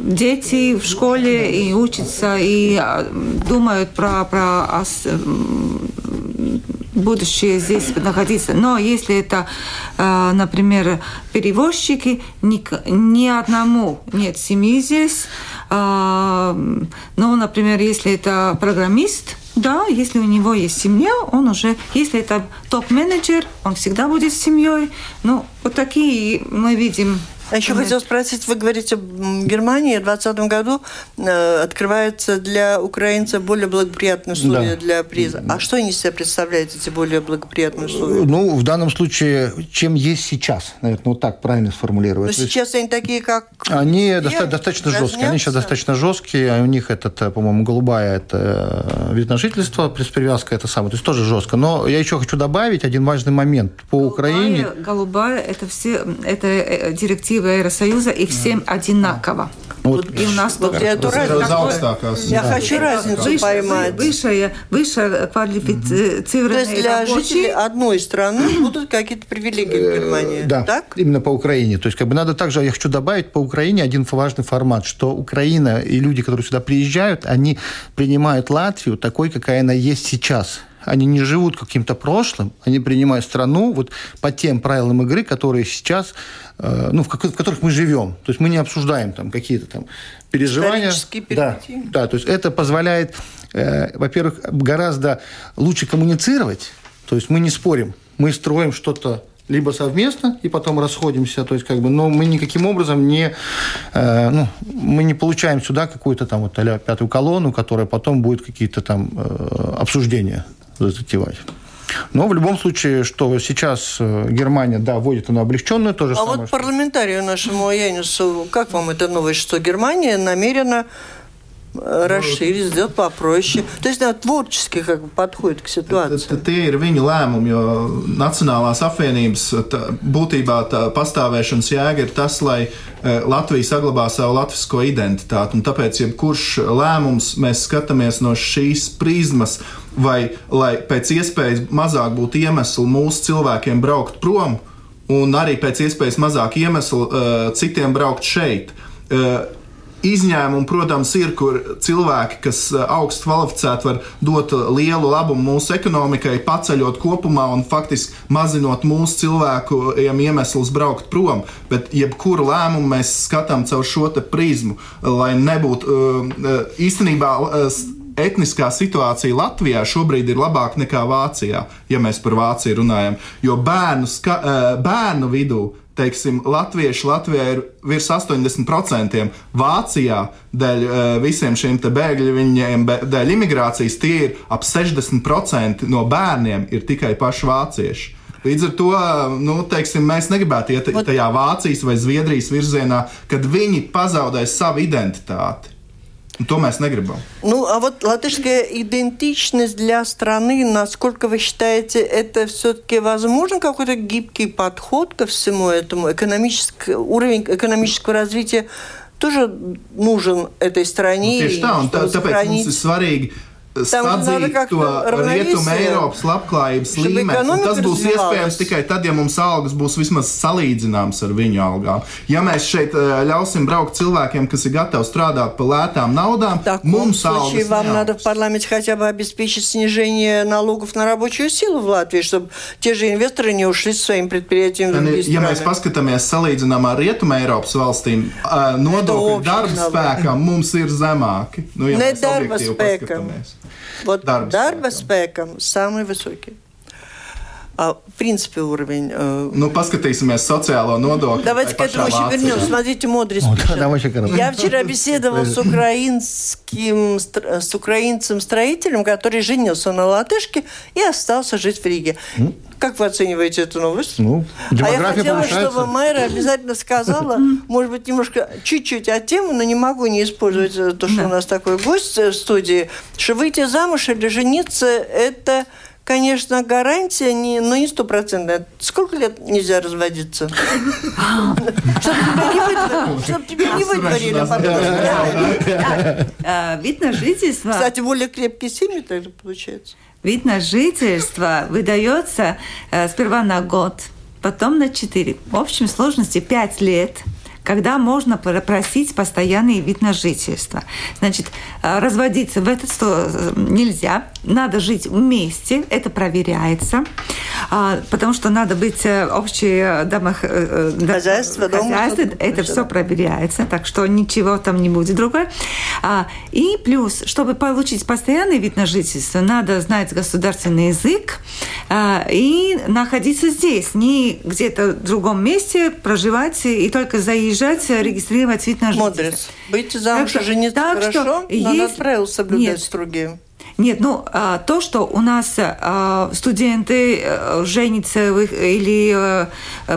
дети в школе и учатся, и а, думают про, про будущее здесь находиться. Но если это, э, например, перевозчики, ни, ни одному нет семьи здесь. Э, ну, например, если это программист, да, если у него есть семья, он уже, если это топ-менеджер, он всегда будет с семьей. Ну, вот такие мы видим а еще хотел спросить, вы говорите, в Германии в 2020 году э, открывается для украинцев более благоприятные условия да. для приза. А что они себя представляют, эти более благоприятные условия? Ну, в данном случае, чем есть сейчас, наверное, вот так правильно сформулировать. Но сейчас они такие, как... Они доста- достаточно разнятся? жесткие. Они сейчас достаточно жесткие. У них этот, э, по-моему, голубая это э, вид на жительство, привязка это самое. То есть тоже жестко. Но я еще хочу добавить один важный момент. По голубая, Украине... Голубая, это все, это директива директивы Евросоюза, и всем одинаково. Вот, и у нас вот я, эту разницу, я хочу разницу выше, поймать. Выше, выше квалифицированные То есть для рабочие... жителей одной страны будут какие-то привилегии в Германии, Да, так? именно по Украине. То есть как бы надо также, я хочу добавить, по Украине один важный формат, что Украина и люди, которые сюда приезжают, они принимают Латвию такой, какая она есть сейчас – они не живут каким-то прошлым, они принимают страну вот по тем правилам игры, которые сейчас, э, ну, в, в которых мы живем. То есть мы не обсуждаем там какие-то там переживания. Да, да, то есть это позволяет, э, во-первых, гораздо лучше коммуницировать. То есть мы не спорим, мы строим что-то либо совместно и потом расходимся, то есть как бы, но мы никаким образом не, э, ну, мы не получаем сюда какую-то там вот а пятую колонну, которая потом будет какие-то там э, обсуждения затевать. Но в любом случае, что сейчас э, Германия, да, вводит она облегченную, тоже а самое. А вот парламентарию нашему Янису, как вам эта новость, что Германия намерена расширить, сделать попроще. То есть да, творчески как бы подходит к ситуации. Tad, tie ir viņa lēmumi, jo Nacionālās apvienības tā, būtībā tā pastāvēšanas jēga ir tas, lai Latvija saglabā savu latvisko identitāti. Un tāpēc, jebkurš lēmums mēs skatāmies no šīs prizmas, vai lai pēc iespējas mazāk būtu iemeslu mūsu cilvēkiem braukt prom, un arī pēc iespējas mazāk iemeslu uh, citiem braukt šeit. Uh, Izņēmumi, protams, ir, kur cilvēki, kas eh, augstu kvalificēti, var dot eh, lielu labumu mūsu ekonomikai, paceļot kopumā un faktiski mazinot mūsu cilvēku iemeslus braukt prom. Bet jebkuru lēmumu mēs skatām caur šo prizmu, lai nebūtu eh, īstenībā etniskā situācija Latvijā šobrīd ir labāka nekā Vācijā, ja mēs par Vāciju runājam. Jo bērnu, ska, bērnu vidū teiksim, latvieši Latvijā ir virs 80%, Vācijā dēļ uh, visiem šiem bēgļu viņiem, dēļ imigrācijas tie ir ap 60% no bērniem ir tikai paši vācieši. Līdz ar to nu, teiksim, mēs negribētu iet tajā Vācijas vai Zviedrijas virzienā, kad viņi pazaudēs savu identitāti. То mēs негрибам. Ну, а вот латышская идентичность для страны, насколько вы считаете, это все-таки возможен какой-то гибкий подход ко всему этому? Экономический, уровень экономического развития тоже нужен этой стране. Nu, tieši tā, un tā, tāpēc mums ir svarīgi sadzīt to rietumu Eiropas labklājības līmeni. Tas būs iespējams tikai tad, ja mums algas būs vismaz salīdzināmas ar viņu algām. Ja mēs šeit ļausim braukt cilvēkiem, kas ir gatavi strādāt par lētām наудам, так, mums algas вам надо в парламенте хотя бы обеспечить снижение налогов на рабочую силу в Латвии, чтобы те же инвесторы не ушли со своим предприятием в другие Ja mēs paskatāmies salīdzinām ar Rietumu Eiropas valstīm, nodokļu darba spēkam mums ir zemāki. Nu, ja ne darba spēkam. Вот дарба, дарба спеком самый высокий. А, в принципе, уровень... Э... Ну, поскатаемся социального нодокля. Давайте к этому еще вернемся. Смотрите, Модрис ну, Я вчера беседовал с украинским, с украинцем-строителем, который женился на латышке и остался жить в Риге. Как вы оцениваете эту новость? Ну, а я хотела, повышается. чтобы Майра обязательно сказала, может быть, немножко, чуть-чуть от темы, но не могу не использовать то, что да. у нас такой гость в студии, что выйти замуж или жениться – это конечно, гарантия, не, но не стопроцентная. Сколько лет нельзя разводиться? Чтобы тебя не выдворили Вид на жительство... Кстати, более крепкие семьи тогда получается. Вид на жительство выдается э, сперва на год, потом на 4. В общем сложности 5 лет – когда можно просить постоянный вид на жительство. Значит, э, разводиться в этот э, нельзя, надо жить вместе, это проверяется, а, потому что надо быть э, общее домох... хозяйство, хозяйство это все проверяется, так что ничего там не будет другое. А, и плюс, чтобы получить постоянный вид на жительство, надо знать государственный язык а, и находиться здесь, не где-то в другом месте проживать и только заезжать приезжать, регистрировать вид на жительство. Мудрец. Быть замуж так, жениться так, хорошо, что но есть... надо правила соблюдать Нет. строгие. Нет, ну а, то, что у нас а, студенты а, женятся или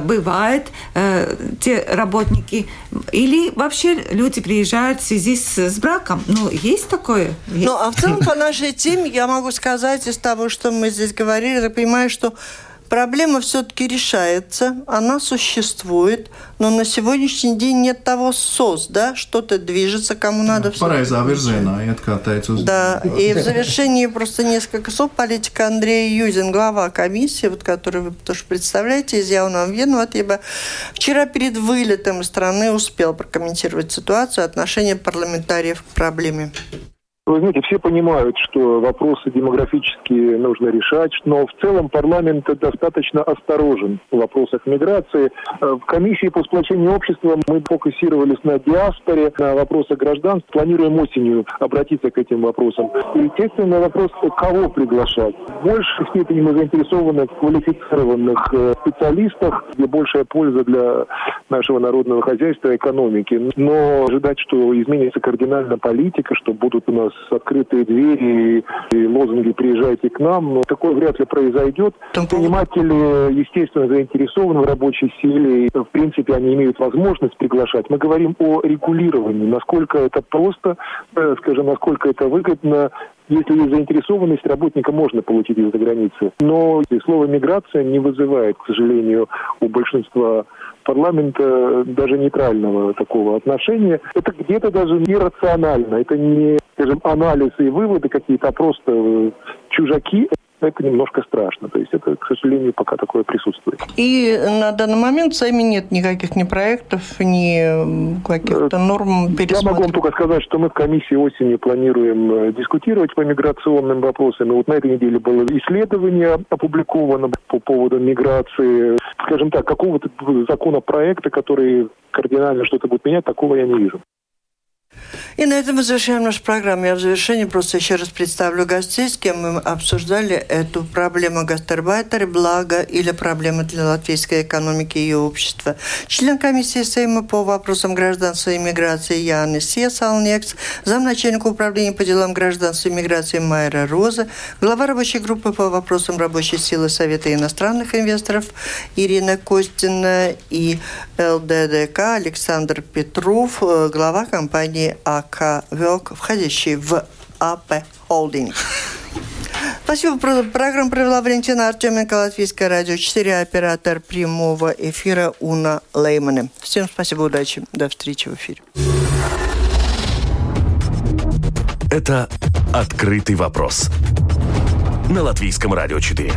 бывает, те работники, или вообще люди приезжают в связи с, с браком. Ну, есть такое? Ну, а в целом по нашей теме я могу сказать из того, что мы здесь говорили, я понимаю, что Проблема все-таки решается, она существует, но на сегодняшний день нет того СОС, да, что-то движется, кому надо все. Pareizā virzienā iet, kā teicu. Да, и в завершении просто несколько слов. Политика Андрей Юзин, глава комиссии, вот, которую вы тоже представляете, из Явного Венуатиба, вчера перед вылетом из страны успел прокомментировать ситуацию, отношение парламентариев к проблеме. Вы знаете, все понимают, что вопросы демографические нужно решать, но в целом парламент достаточно осторожен в вопросах миграции. Э, в комиссии по сплочению общества мы фокусировались на диаспоре, на вопросах гражданства. Планируем осенью обратиться к этим вопросам. И, естественно, вопрос, кого приглашать. В большей степени мы заинтересованы в квалифицированных э, специалистах, где большая польза для нашего народного хозяйства и экономики. Но ожидать, что изменится кардинально политика, что будут у нас открытые двери и лозунги «приезжайте к нам», но такое вряд ли произойдет. Предприниматели, естественно, заинтересованы в рабочей силе, и, в принципе, они имеют возможность приглашать. Мы говорим о регулировании, насколько это просто, э, скажем, насколько это выгодно, если есть заинтересованность, работника можно получить из-за границы. Но слово «миграция» не вызывает, к сожалению, у большинства парламента даже нейтрального такого отношения. Это где-то даже иррационально. Это не, скажем, анализ и выводы какие-то, а просто чужаки это немножко страшно. То есть это, к сожалению, пока такое присутствует. И на данный момент сами нет никаких ни проектов, ни каких-то норм Я могу вам только сказать, что мы в комиссии осенью планируем э, дискутировать по миграционным вопросам. И вот на этой неделе было исследование опубликовано по поводу миграции. Скажем так, какого-то законопроекта, который кардинально что-то будет менять, такого я не вижу. И на этом завершаем нашу программу. Я в завершении просто еще раз представлю гостей, с кем мы обсуждали эту проблему гастарбайтера, благо или проблемы для латвийской экономики и общества. Член комиссии Сейма по вопросам гражданства и миграции Янис Сесалнекс, замначальник управления по делам гражданства и миграции Майра Роза, глава рабочей группы по вопросам рабочей силы Совета иностранных инвесторов Ирина Костина и ЛДДК Александр Петров, э, глава компании АК АК ВЕОК, входящий в АП Холдинг. Спасибо. Программу провела Валентина Артеменко, Латвийское радио 4, оператор прямого эфира Уна Леймане. Всем спасибо, удачи. До встречи в эфире. Это «Открытый вопрос» на Латвийском радио 4.